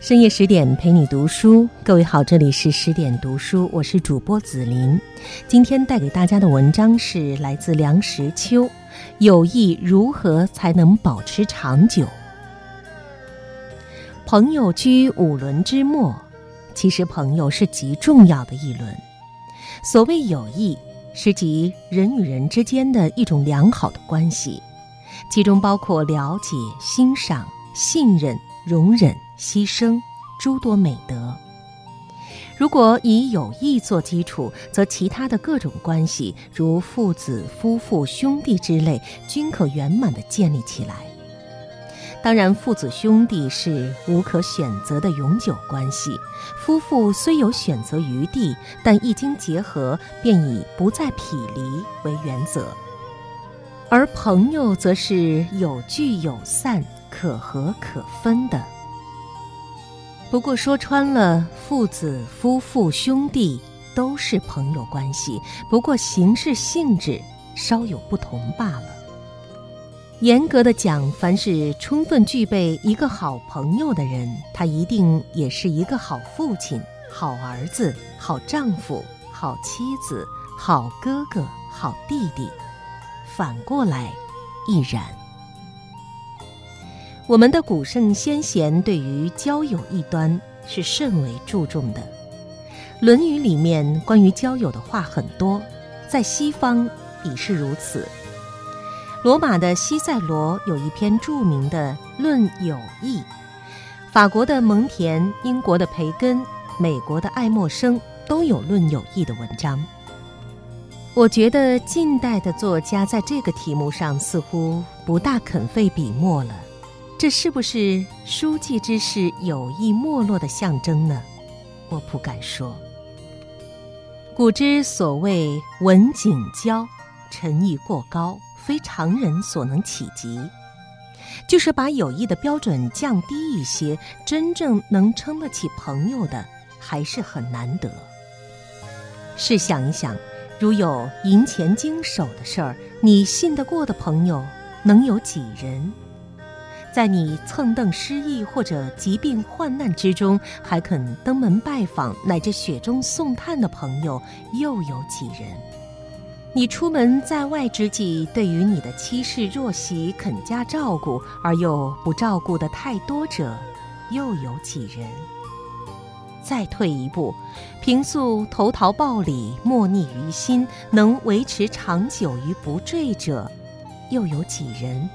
深夜十点陪你读书，各位好，这里是十点读书，我是主播紫琳。今天带给大家的文章是来自梁实秋，《友谊如何才能保持长久》。朋友居五伦之末，其实朋友是极重要的一轮。所谓友谊，是指人与人之间的一种良好的关系，其中包括了解、欣赏、信任、容忍。牺牲诸多美德。如果以友谊做基础，则其他的各种关系，如父子、夫妇、兄弟之类，均可圆满的建立起来。当然，父子兄弟是无可选择的永久关系。夫妇虽有选择余地，但一经结合，便以不再匹离为原则。而朋友，则是有聚有散，可合可分的。不过说穿了，父子、夫妇、兄弟都是朋友关系，不过形式性质稍有不同罢了。严格的讲，凡是充分具备一个好朋友的人，他一定也是一个好父亲、好儿子、好丈夫、好妻子、好哥哥、好弟弟。反过来，亦然。我们的古圣先贤对于交友一端是甚为注重的，《论语》里面关于交友的话很多，在西方已是如此。罗马的西塞罗有一篇著名的《论友谊》，法国的蒙田、英国的培根、美国的爱默生都有论友谊的文章。我觉得近代的作家在这个题目上似乎不大肯费笔墨了。这是不是书记之士友谊没落的象征呢？我不敢说。古之所谓文景交，诚意过高，非常人所能企及。就是把友谊的标准降低一些，真正能称得起朋友的，还是很难得。试想一想，如有银钱经手的事儿，你信得过的朋友能有几人？在你蹭蹬失意或者疾病患难之中，还肯登门拜访乃至雪中送炭的朋友，又有几人？你出门在外之际，对于你的妻室若媳肯加照顾，而又不照顾的太多者，又有几人？再退一步，平素投桃报李、莫逆于心，能维持长久于不坠者，又有几人？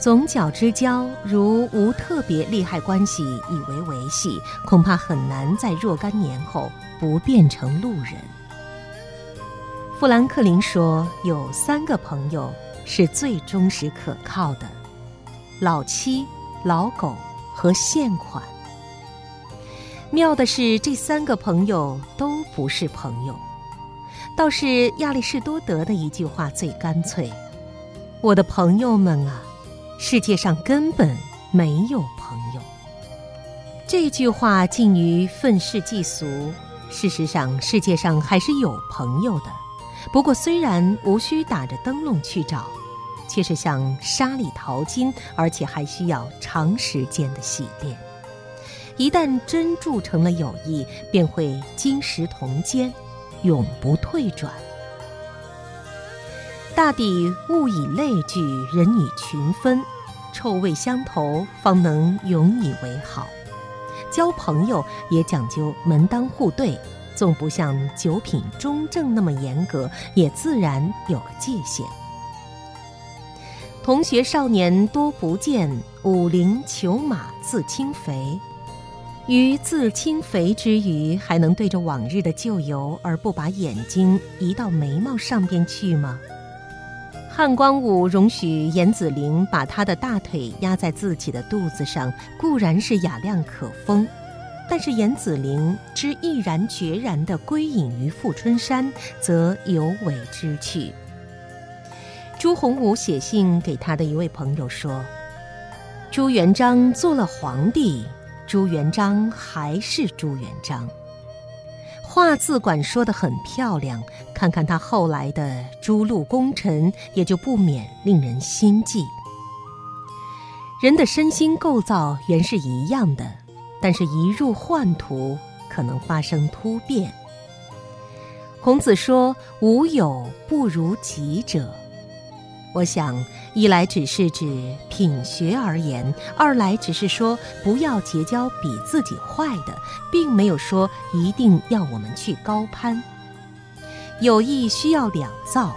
总角之交，如无特别利害关系以为维系，恐怕很难在若干年后不变成路人。富兰克林说，有三个朋友是最忠实可靠的：老七、老狗和现款。妙的是，这三个朋友都不是朋友，倒是亚里士多德的一句话最干脆：“我的朋友们啊！”世界上根本没有朋友。这句话近于愤世嫉俗。事实上，世界上还是有朋友的，不过虽然无需打着灯笼去找，却是像沙里淘金，而且还需要长时间的洗练。一旦真铸成了友谊，便会金石同坚，永不退转。大抵物以类聚，人以群分，臭味相投，方能永以为好。交朋友也讲究门当户对，纵不像九品中正那么严格，也自然有个界限。同学少年多不见，五陵裘马自轻肥。于自轻肥之余，还能对着往日的旧游而不把眼睛移到眉毛上边去吗？汉光武容许严子陵把他的大腿压在自己的肚子上，固然是雅量可封，但是严子陵之毅然决然地归隐于富春山，则尤为知趣。朱洪武写信给他的一位朋友说：“朱元璋做了皇帝，朱元璋还是朱元璋。”话字馆说得很漂亮，看看他后来的诸路功臣，也就不免令人心悸。人的身心构造原是一样的，但是一入幻途，可能发生突变。孔子说：“无有不如己者。”我想，一来只是指品学而言，二来只是说不要结交比自己坏的，并没有说一定要我们去高攀。友谊需要两造，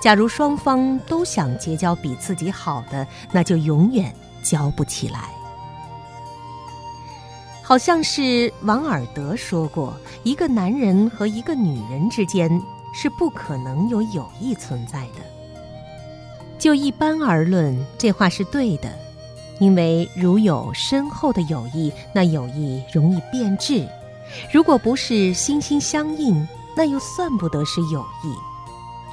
假如双方都想结交比自己好的，那就永远交不起来。好像是王尔德说过，一个男人和一个女人之间是不可能有友谊存在的。就一般而论，这话是对的，因为如有深厚的友谊，那友谊容易变质；如果不是心心相印，那又算不得是友谊。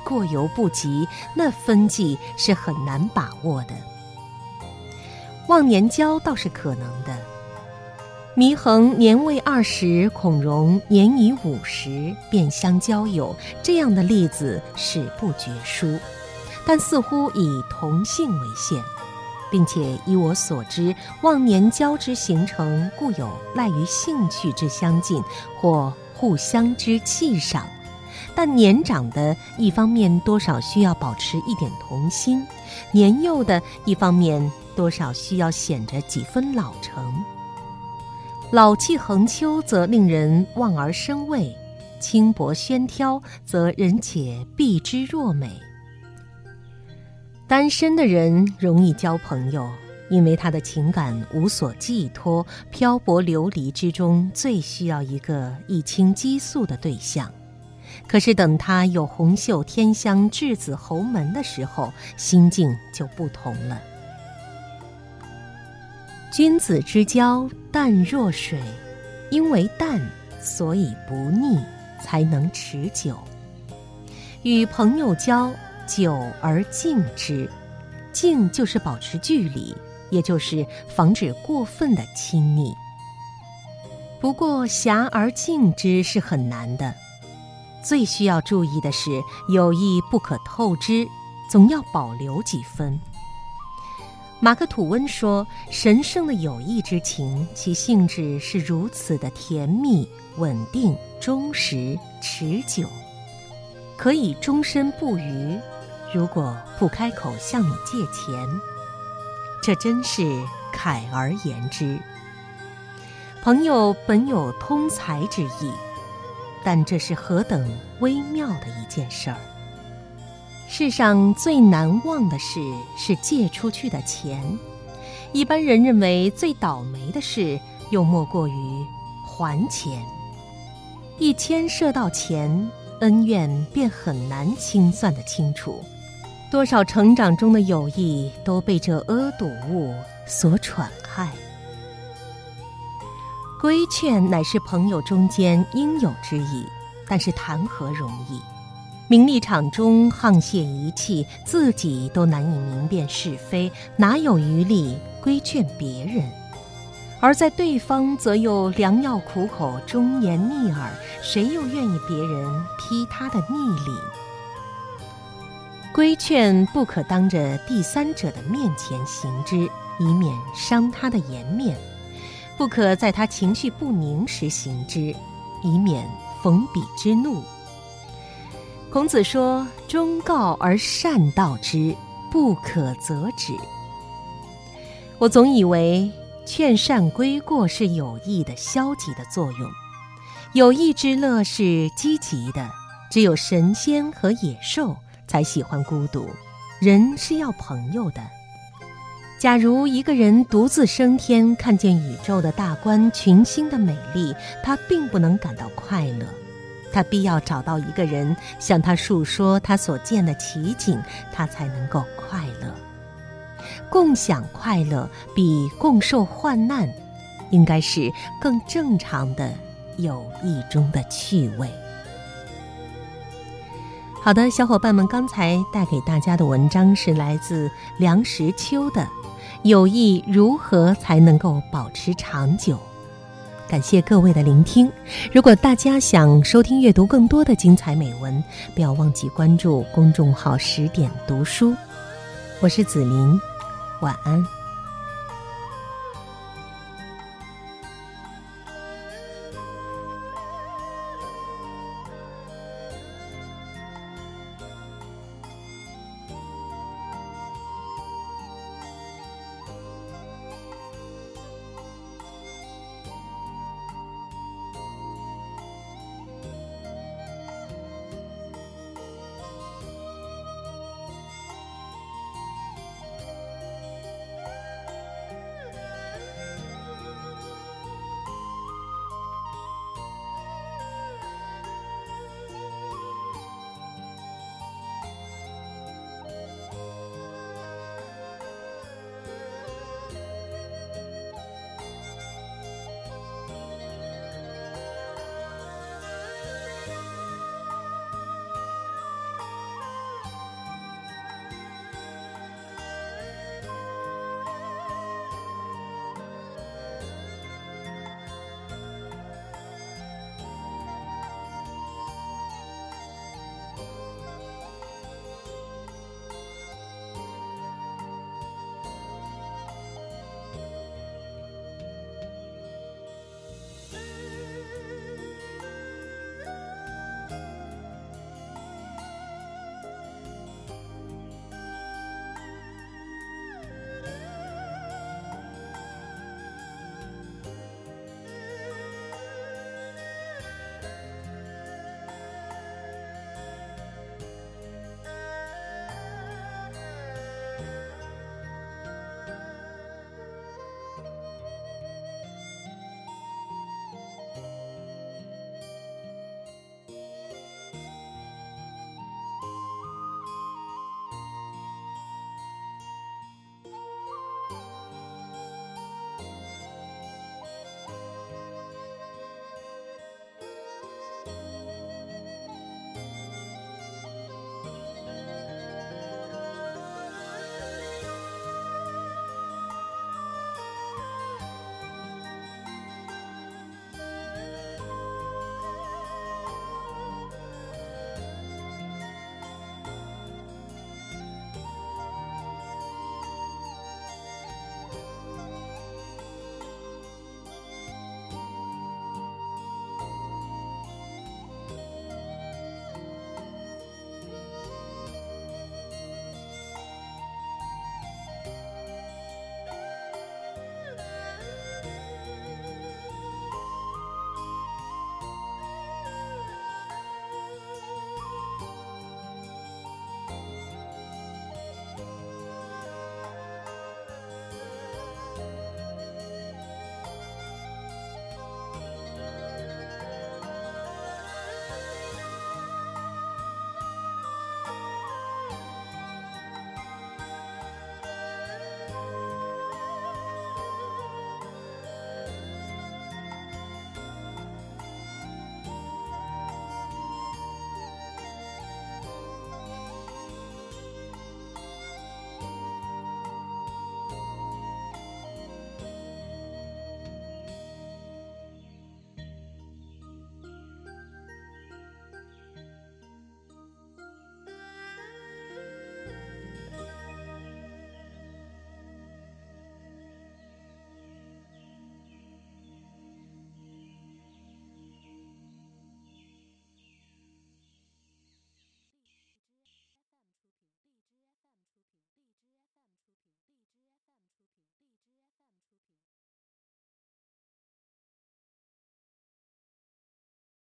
过犹不及，那分际是很难把握的。忘年交倒是可能的，祢衡年未二十，孔融年已五十，便相交友，这样的例子史不绝书。但似乎以同性为限，并且依我所知，忘年交之形成，固有赖于兴趣之相近或互相之气赏。但年长的一方面多少需要保持一点童心，年幼的一方面多少需要显着几分老成。老气横秋则令人望而生畏，轻薄轩挑则人且避之若美。单身的人容易交朋友，因为他的情感无所寄托，漂泊流离之中最需要一个一清激素的对象。可是等他有红袖添香、稚子侯门的时候，心境就不同了。君子之交淡若水，因为淡，所以不腻，才能持久。与朋友交。久而静之，静就是保持距离，也就是防止过分的亲密。不过狭而静之是很难的，最需要注意的是友谊不可透支，总要保留几分。马克吐温说：“神圣的友谊之情，其性质是如此的甜蜜、稳定、忠实、持久，可以终身不渝。”如果不开口向你借钱，这真是慨而言之。朋友本有通财之意，但这是何等微妙的一件事儿。世上最难忘的事是借出去的钱，一般人认为最倒霉的事又莫过于还钱。一牵涉到钱，恩怨便很难清算的清楚。多少成长中的友谊都被这阿堵物所喘害。规劝乃是朋友中间应有之义，但是谈何容易？名利场中沆瀣一气，自己都难以明辨是非，哪有余力规劝别人？而在对方则又良药苦口，忠言逆耳，谁又愿意别人批他的逆理？规劝不可当着第三者的面前行之，以免伤他的颜面；不可在他情绪不宁时行之，以免逢彼之怒。孔子说：“忠告而善道之，不可则止。”我总以为劝善规过是有益的消极的作用，有益之乐是积极的，只有神仙和野兽。才喜欢孤独，人是要朋友的。假如一个人独自升天，看见宇宙的大观、群星的美丽，他并不能感到快乐。他必要找到一个人，向他述说他所见的奇景，他才能够快乐。共享快乐比共受患难，应该是更正常的友谊中的趣味。好的，小伙伴们，刚才带给大家的文章是来自梁实秋的《友谊如何才能够保持长久》。感谢各位的聆听。如果大家想收听、阅读更多的精彩美文，不要忘记关注公众号“十点读书”。我是子琳，晚安。